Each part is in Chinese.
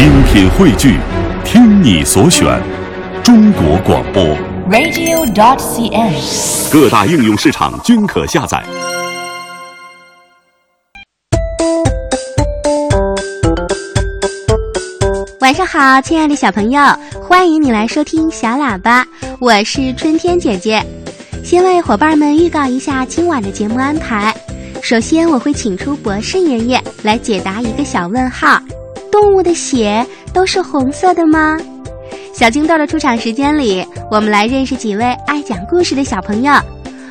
精品汇聚，听你所选，中国广播。radio.dot.cn，。各大应用市场均可下载。晚上好，亲爱的小朋友，欢迎你来收听小喇叭，我是春天姐姐。先为伙伴们预告一下今晚的节目安排。首先，我会请出博士爷爷来解答一个小问号：动物的血都是红色的吗？小金豆的出场时间里，我们来认识几位爱讲故事的小朋友。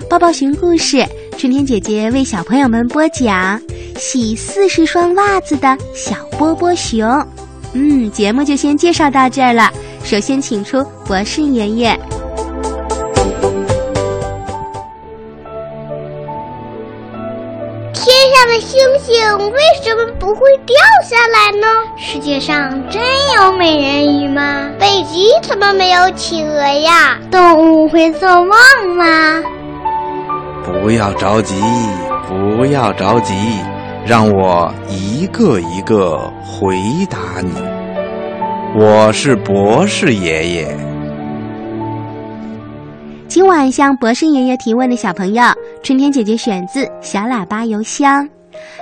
抱抱熊故事，春天姐姐为小朋友们播讲洗四十双袜子的小波波熊。嗯，节目就先介绍到这儿了。首先，请出博士爷爷。星星为什么不会掉下来呢？世界上真有美人鱼吗？北极怎么没有企鹅呀？动物会做梦吗？不要着急，不要着急，让我一个一个回答你。我是博士爷爷。今晚向博士爷爷提问的小朋友，春天姐姐选自小喇叭邮箱，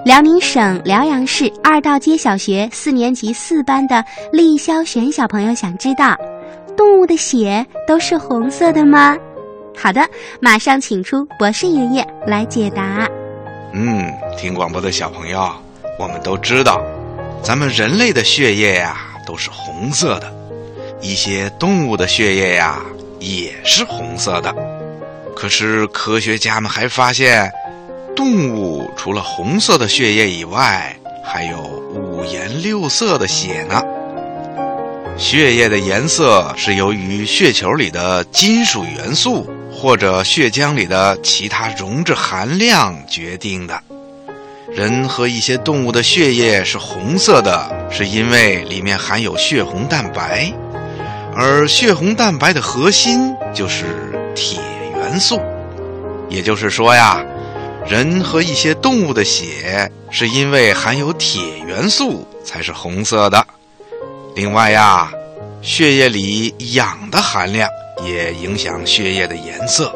辽宁省辽阳市二道街小学四年级四班的厉霄璇小朋友想知道，动物的血都是红色的吗？好的，马上请出博士爷爷来解答。嗯，听广播的小朋友，我们都知道，咱们人类的血液呀都是红色的，一些动物的血液呀也是红色的。可是科学家们还发现，动物除了红色的血液以外，还有五颜六色的血呢。血液的颜色是由于血球里的金属元素或者血浆里的其他溶质含量决定的。人和一些动物的血液是红色的，是因为里面含有血红蛋白，而血红蛋白的核心就是铁元素。也就是说呀，人和一些动物的血是因为含有铁元素才是红色的。另外呀，血液里氧的含量也影响血液的颜色，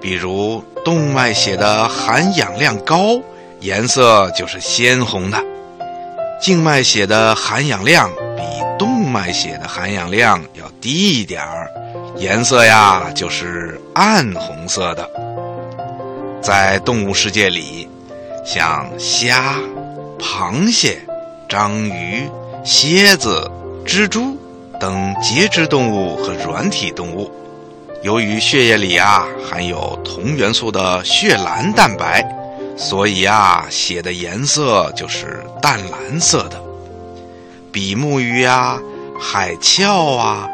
比如动脉血的含氧量高，颜色就是鲜红的；静脉血的含氧量比动脉血的含氧量要低一点儿，颜色呀就是暗红色的。在动物世界里，像虾、螃蟹、章鱼、蝎子。蜘蛛等节肢动物和软体动物，由于血液里啊含有铜元素的血蓝蛋白，所以啊血的颜色就是淡蓝色的。比目鱼啊、海鞘啊、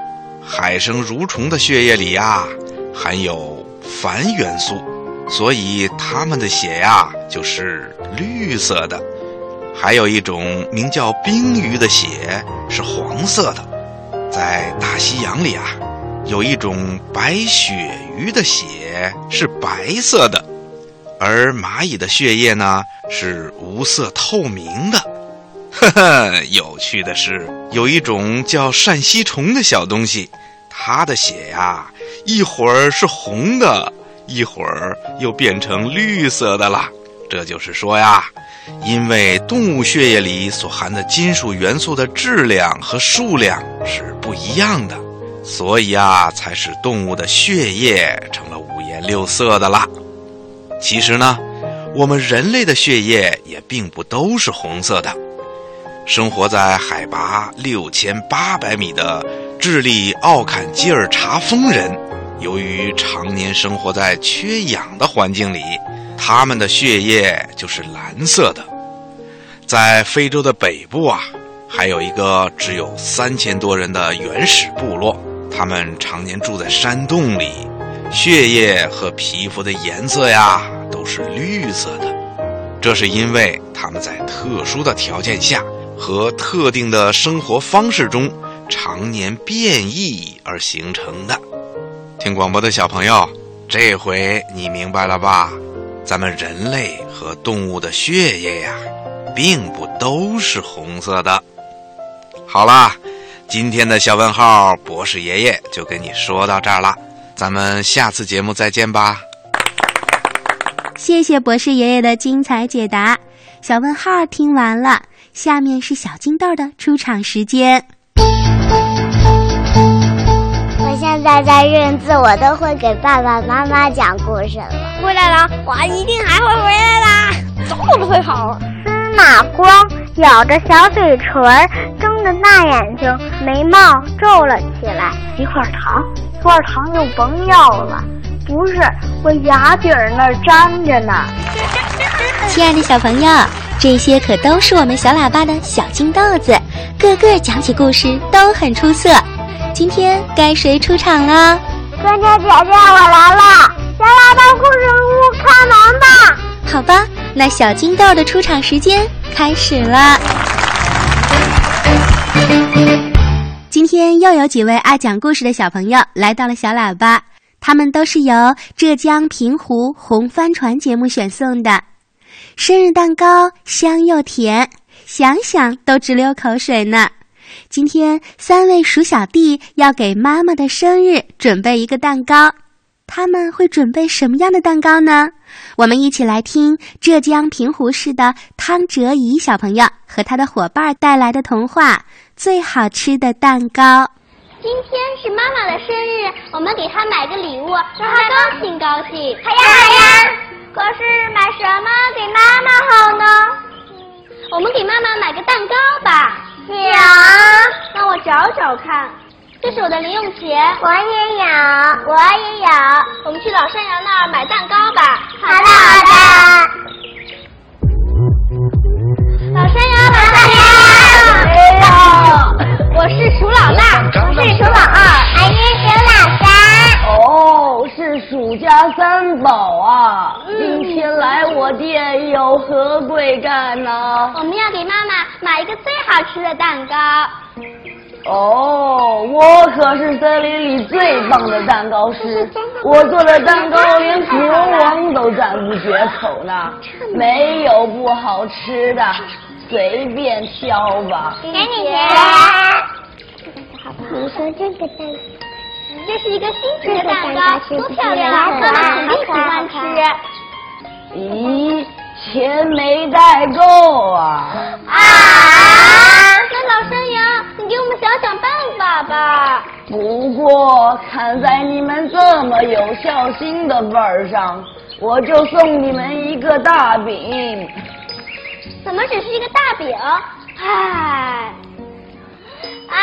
海生蠕虫的血液里啊含有钒元素，所以它们的血呀就是绿色的。还有一种名叫冰鱼的血是黄色的，在大西洋里啊，有一种白鳕鱼的血是白色的，而蚂蚁的血液呢是无色透明的。呵呵，有趣的是，有一种叫扇吸虫的小东西，它的血呀，一会儿是红的，一会儿又变成绿色的啦。这就是说呀。因为动物血液里所含的金属元素的质量和数量是不一样的，所以啊，才使动物的血液成了五颜六色的啦。其实呢，我们人类的血液也并不都是红色的。生活在海拔六千八百米的智利奥坎基尔查峰人，由于常年生活在缺氧的环境里。他们的血液就是蓝色的，在非洲的北部啊，还有一个只有三千多人的原始部落，他们常年住在山洞里，血液和皮肤的颜色呀都是绿色的，这是因为他们在特殊的条件下和特定的生活方式中常年变异而形成的。听广播的小朋友，这回你明白了吧？咱们人类和动物的血液呀，并不都是红色的。好啦，今天的小问号博士爷爷就跟你说到这儿了，咱们下次节目再见吧。谢谢博士爷爷的精彩解答。小问号听完了，下面是小金豆的出场时间。现在在认字，我都会给爸爸妈妈讲故事了。回来了，我一定还会回来啦，走都会跑。司马光咬着小嘴唇，睁着大眼睛，眉毛皱了起来。一块糖，一块糖就甭要了。不是，我牙底儿那儿粘着呢。亲爱的小朋友，这些可都是我们小喇叭的小金豆子，个个讲起故事都很出色。今天该谁出场了？春天姐姐，我来了！小喇叭故事屋开门吧！好吧，那小金豆的出场时间开始了。今天又有几位爱讲故事的小朋友来到了小喇叭，他们都是由浙江平湖红帆船节目选送的。生日蛋糕香又甜，想想都直流口水呢。今天三位鼠小弟要给妈妈的生日准备一个蛋糕，他们会准备什么样的蛋糕呢？我们一起来听浙江平湖市的汤哲怡小朋友和他的伙伴带来的童话《最好吃的蛋糕》。今天是妈妈的生日，我们给她买个礼物，让她高兴高兴。好呀好呀，可是买什么给妈妈好呢？我们给妈妈买个蛋糕吧。行，让我找找看。这是我的零用钱，我也有，我也有。我们去老山羊那儿买蛋糕吧。好的好的。老山羊，老山羊。我是鼠老大，我是鼠老二，俺是鼠老三。哦，是鼠家三宝啊！今天来我店有何贵干呢？我们要给妈妈买一个最好吃的蛋糕。哦，我可是森林里最棒的蛋糕师，我做的蛋糕连国王都赞不绝口呢，没有不好吃的，随便挑吧。给你钱。你说这个蛋糕。这是一个新型的蛋糕，多漂亮啊！妈妈肯定喜欢吃。咦，钱没带够啊！啊！那老山羊，你给我们想想办法吧。不过看在你们这么有孝心的份儿上，我就送你们一个大饼。怎么只是一个大饼？唉，唉。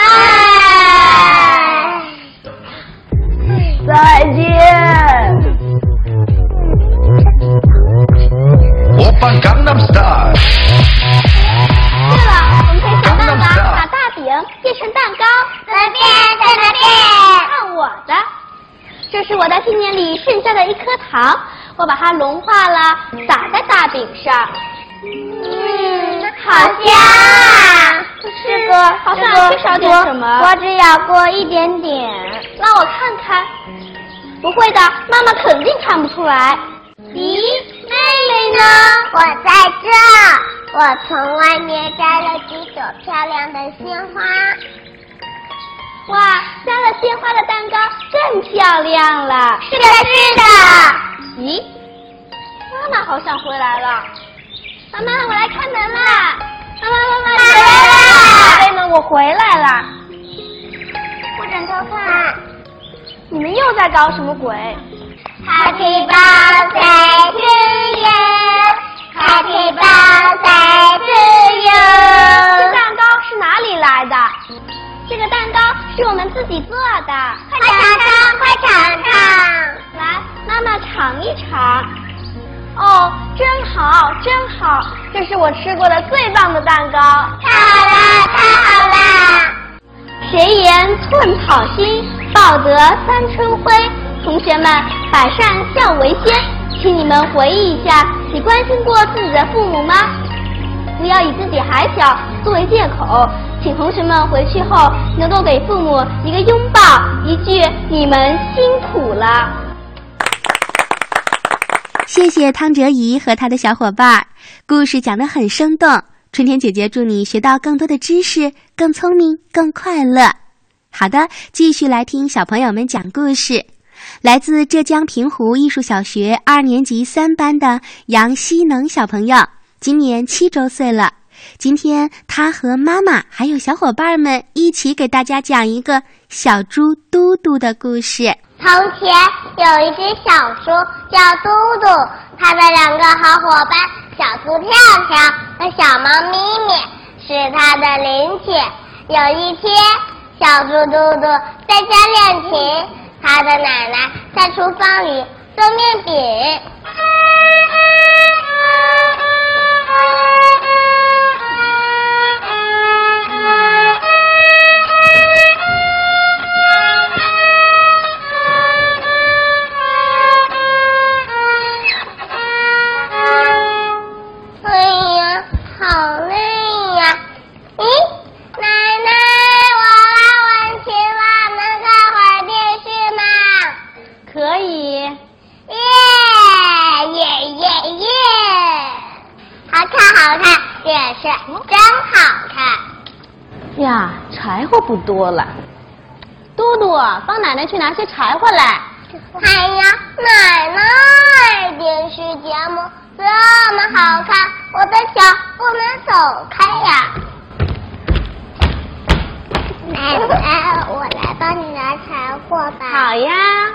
再见。对了，我们可以想办法把大饼变成蛋糕。怎么变？怎么变？看我的，这是我的纪念里剩下的一颗糖，我把它融化了，撒在大饼上。嗯，好香啊！这个好像缺少点什么。我只咬过一点点。让我看看。不会的，妈妈肯定看不出来。咦，妹妹呢？我在这，我从外面摘了几朵漂亮的鲜花。哇，加了鲜花的蛋糕更漂亮了。是的，是的。咦，妈妈好像回来了。妈妈，我来开门啦！妈妈，妈妈回，来了！妹妹，我回来了。不准偷看！你们又在搞什么鬼？Happy birthday to you. Happy birthday to you. 这蛋糕是哪里来的？这个蛋糕是我们自己做的。快尝尝，快尝尝。来，妈妈尝一尝。哦，真好，真好，这是我吃过的最棒的蛋糕。太好了，太好了。谁言寸草心，报得三春晖。同学们，百善孝为先，请你们回忆一下，你关心过自己的父母吗？不要以自己还小作为借口，请同学们回去后能够给父母一个拥抱，一句“你们辛苦了”。谢谢汤哲怡和他的小伙伴，故事讲得很生动。春天姐姐祝你学到更多的知识，更聪明，更快乐。好的，继续来听小朋友们讲故事。来自浙江平湖艺术小学二年级三班的杨希能小朋友，今年七周岁了。今天他和妈妈还有小伙伴们一起给大家讲一个小猪嘟嘟的故事。从前有一只小猪叫嘟嘟，它的两个好伙伴小猪跳跳和小猫咪咪是它的邻居。有一天，小猪嘟嘟在家练琴，他的奶奶在厨房里做面饼。不多了。嘟嘟，帮奶奶去拿些柴火来。哎呀，奶奶，电视节目这么好看，我的脚不能走开呀。奶奶，我来帮你拿柴火吧。好呀。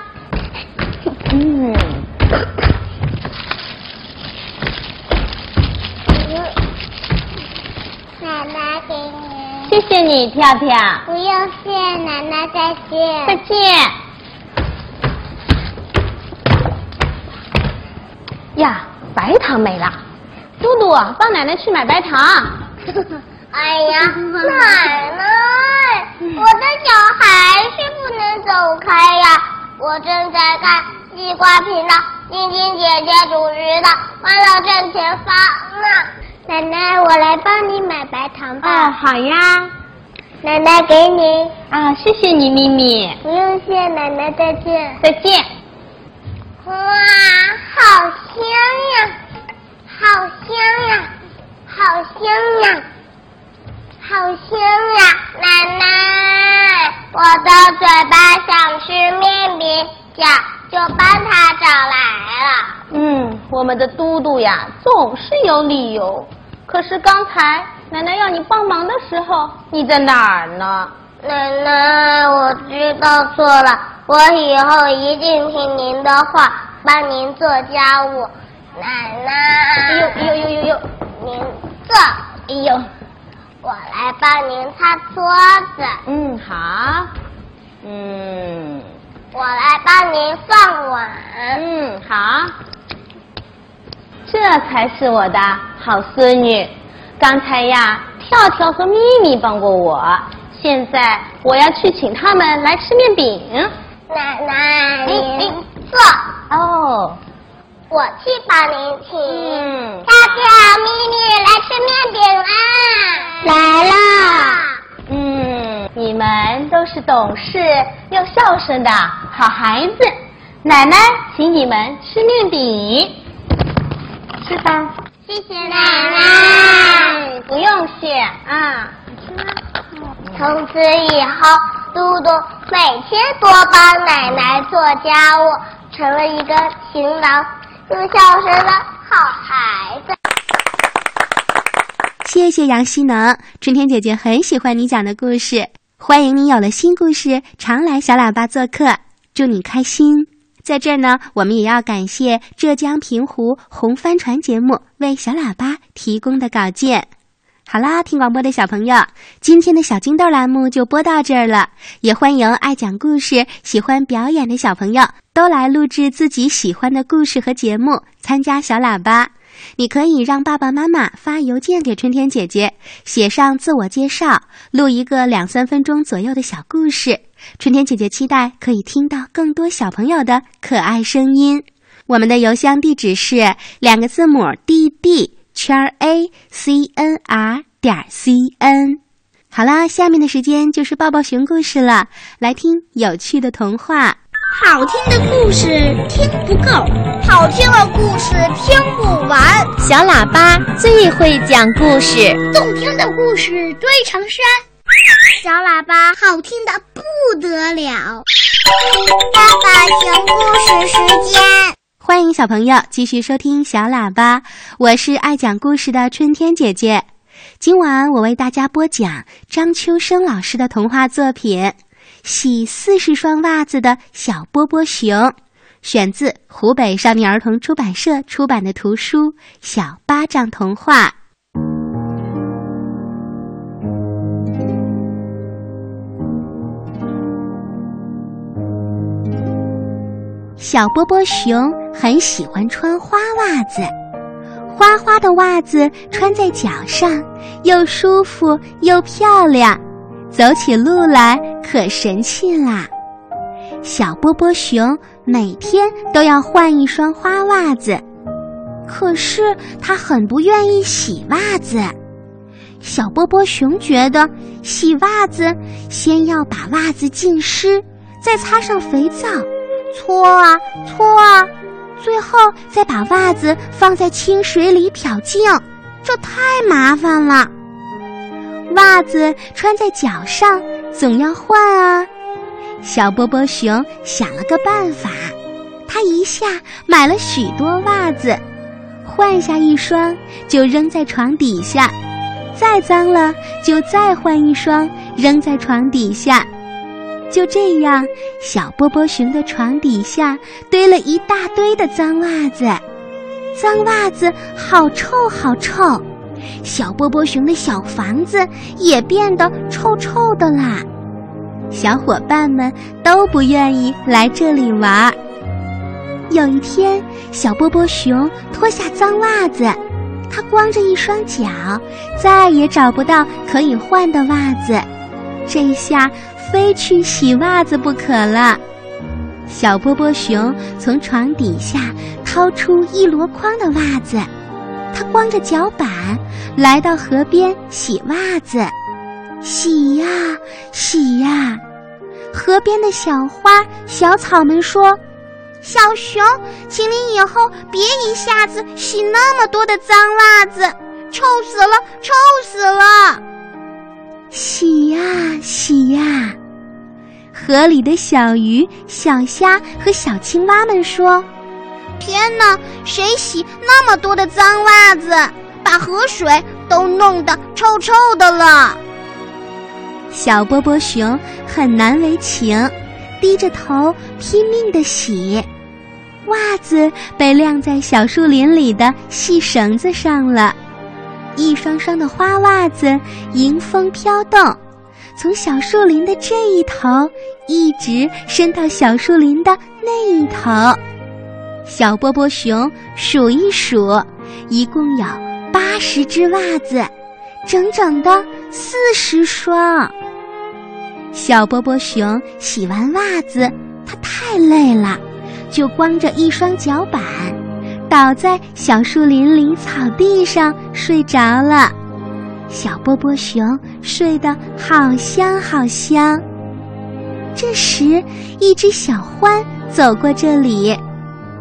你。跳跳。不用谢，奶奶再见。再见。呀，白糖没了。嘟嘟，帮奶奶去买白糖。哎呀，奶奶，我的脚还是不能走开呀！我正在看西瓜频道，晶晶姐姐主持的《欢乐正前方》呢。奶奶，我来帮你买白糖吧。哦，好呀。奶奶给你。啊，谢谢你，咪咪。不用谢，奶奶再见。再见。哇，好香呀，好香呀，好香呀，好香呀！奶奶，我的嘴巴想吃面饼，脚就帮他找来了。嗯，我们的嘟嘟呀，总是有理由。可是刚才奶奶要你帮忙的时候，你在哪儿呢？奶奶，我知道错了，我以后一定听您的话，帮您做家务。奶奶，哎呦哎呦呦呦呦，您坐，哎呦，我来帮您擦桌子。嗯，好，嗯，我来帮您放碗。嗯，好，这才是我的好孙女。刚才呀，跳跳和咪咪帮过我，现在我要去请他们来吃面饼。奶奶，您坐，哦，我去帮您请。嗯跳跳、咪咪来吃面饼啦！来啦！嗯，你们都是懂事又孝顺的好孩子，奶奶请你们吃面饼，吃吧。谢谢奶奶。不用谢啊。从此以后，嘟嘟每天多帮奶奶做家务，成了一个勤劳又孝顺的好孩子。谢谢杨希能，春天姐姐很喜欢你讲的故事。欢迎你有了新故事常来小喇叭做客，祝你开心。在这儿呢，我们也要感谢浙江平湖红帆船节目为小喇叭提供的稿件。好啦，听广播的小朋友，今天的小金豆栏目就播到这儿了。也欢迎爱讲故事、喜欢表演的小朋友都来录制自己喜欢的故事和节目，参加小喇叭。你可以让爸爸妈妈发邮件给春天姐姐，写上自我介绍，录一个两三分钟左右的小故事。春天姐姐期待可以听到更多小朋友的可爱声音。我们的邮箱地址是两个字母 d d 圈 a c n r 点 c n。好啦，下面的时间就是抱抱熊故事了，来听有趣的童话。好听的故事听不够，好听的故事听不完。小喇叭最会讲故事，动听的故事堆成山。小喇叭好听的不得了。爸爸讲故事时间，欢迎小朋友继续收听小喇叭，我是爱讲故事的春天姐姐。今晚我为大家播讲张秋生老师的童话作品《洗四十双袜子的小波波熊》，选自湖北少年儿童出版社出版的图书《小巴掌童话》。小波波熊很喜欢穿花袜子。花花的袜子穿在脚上，又舒服又漂亮，走起路来可神气啦。小波波熊每天都要换一双花袜子，可是他很不愿意洗袜子。小波波熊觉得洗袜子先要把袜子浸湿，再擦上肥皂，搓啊搓啊。最后再把袜子放在清水里漂净，这太麻烦了。袜子穿在脚上，总要换啊。小波波熊想了个办法，他一下买了许多袜子，换下一双就扔在床底下，再脏了就再换一双扔在床底下。就这样，小波波熊的床底下堆了一大堆的脏袜子，脏袜子好臭好臭，小波波熊的小房子也变得臭臭的啦。小伙伴们都不愿意来这里玩。有一天，小波波熊脱下脏袜子，他光着一双脚，再也找不到可以换的袜子，这下。非去洗袜子不可了。小波波熊从床底下掏出一箩筐的袜子，他光着脚板来到河边洗袜子，洗呀洗呀。河边的小花、小草们说：“小熊，请你以后别一下子洗那么多的脏袜子，臭死了，臭死了！”洗呀洗呀。河里的小鱼、小虾和小青蛙们说：“天哪，谁洗那么多的脏袜子，把河水都弄得臭臭的了？”小波波熊很难为情，低着头拼命的洗，袜子被晾在小树林里的细绳子上了，一双双的花袜子迎风飘动。从小树林的这一头一直伸到小树林的那一头，小波波熊数一数，一共有八十只袜子，整整的四十双。小波波熊洗完袜子，他太累了，就光着一双脚板，倒在小树林里草地上睡着了。小波波熊睡得好香好香。这时，一只小獾走过这里，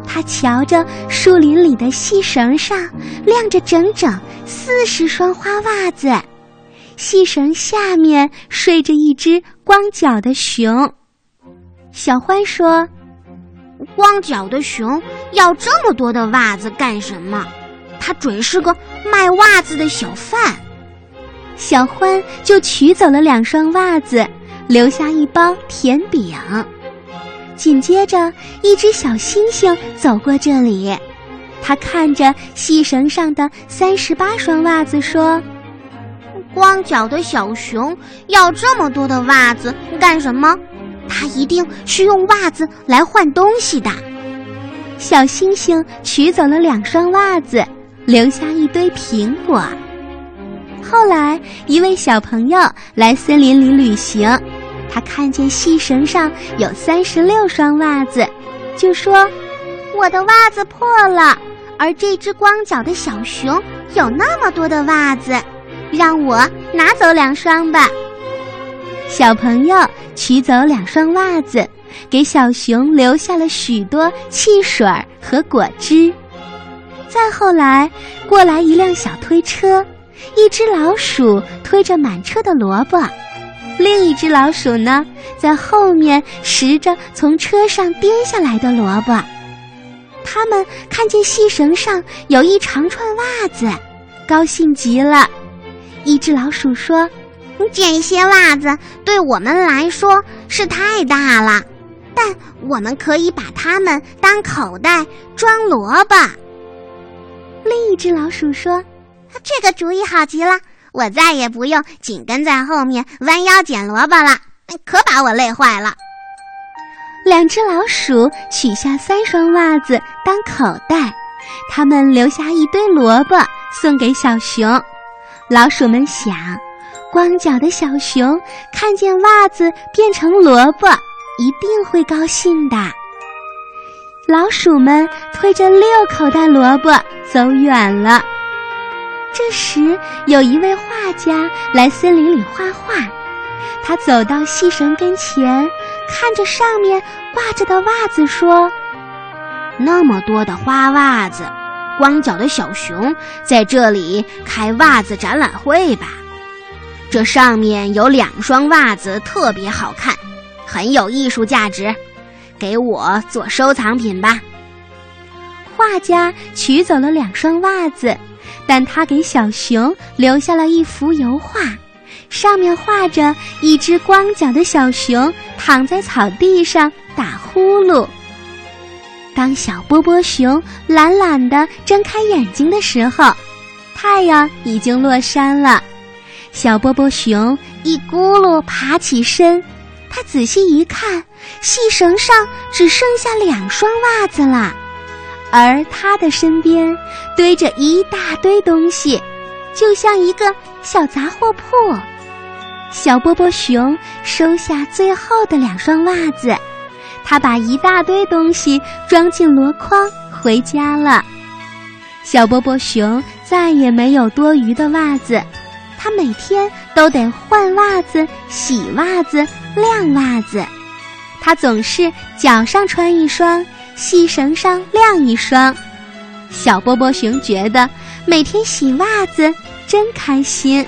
它瞧着树林里的细绳上晾着整整四十双花袜子，细绳下面睡着一只光脚的熊。小獾说：“光脚的熊要这么多的袜子干什么？他准是个卖袜子的小贩。”小欢就取走了两双袜子，留下一包甜饼。紧接着，一只小猩猩走过这里，他看着细绳上的三十八双袜子，说：“光脚的小熊要这么多的袜子干什么？他一定是用袜子来换东西的。”小星星取走了两双袜子，留下一堆苹果。后来，一位小朋友来森林里旅行，他看见细绳上有三十六双袜子，就说：“我的袜子破了，而这只光脚的小熊有那么多的袜子，让我拿走两双吧。”小朋友取走两双袜子，给小熊留下了许多汽水和果汁。再后来，过来一辆小推车，一只老鼠推着满车的萝卜，另一只老鼠呢，在后面拾着从车上跌下来的萝卜。他们看见细绳上有一长串袜子，高兴极了。一只老鼠说：“这些袜子对我们来说是太大了，但我们可以把它们当口袋装萝卜。”另一只老鼠说：“这个主意好极了，我再也不用紧跟在后面弯腰捡萝卜了，可把我累坏了。”两只老鼠取下三双袜子当口袋，他们留下一堆萝卜送给小熊。老鼠们想，光脚的小熊看见袜子变成萝卜，一定会高兴的。老鼠们推着六口袋萝卜走远了。这时，有一位画家来森林里画画。他走到细绳跟前，看着上面挂着的袜子，说：“那么多的花袜子，光脚的小熊在这里开袜子展览会吧？这上面有两双袜子特别好看，很有艺术价值，给我做收藏品吧。”画家取走了两双袜子，但他给小熊留下了一幅油画。上面画着一只光脚的小熊躺在草地上打呼噜。当小波波熊懒懒地睁开眼睛的时候，太阳已经落山了。小波波熊一咕噜爬起身，他仔细一看，细绳上只剩下两双袜子了，而他的身边堆着一大堆东西，就像一个小杂货铺。小波波熊收下最后的两双袜子，他把一大堆东西装进箩筐回家了。小波波熊再也没有多余的袜子，他每天都得换袜子、洗袜子、晾袜子。他总是脚上穿一双，细绳上晾一双。小波波熊觉得每天洗袜子真开心。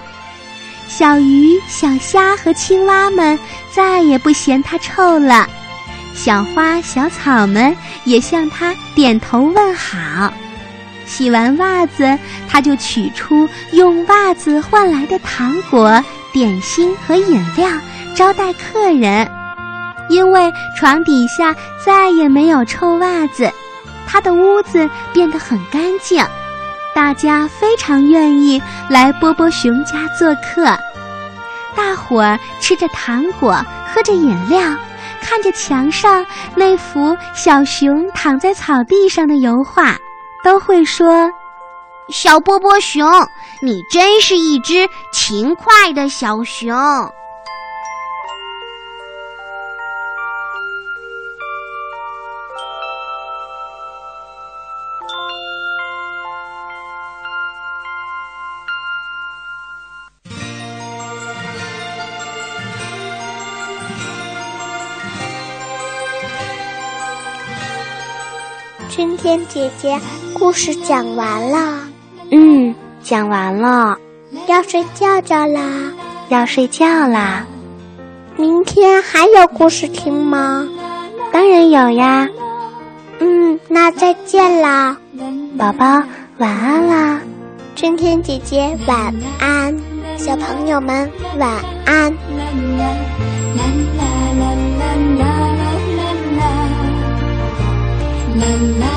小鱼、小虾和青蛙们再也不嫌它臭了，小花、小草们也向它点头问好。洗完袜子，他就取出用袜子换来的糖果、点心和饮料招待客人。因为床底下再也没有臭袜子，他的屋子变得很干净。大家非常愿意来波波熊家做客，大伙儿吃着糖果，喝着饮料，看着墙上那幅小熊躺在草地上的油画，都会说：“小波波熊，你真是一只勤快的小熊。”春天姐姐，故事讲完了。嗯，讲完了，要睡觉觉啦，要睡觉啦。明天还有故事听吗？当然有呀。嗯，那再见啦，宝宝，晚安啦。春天姐姐晚安，小朋友们晚安。la la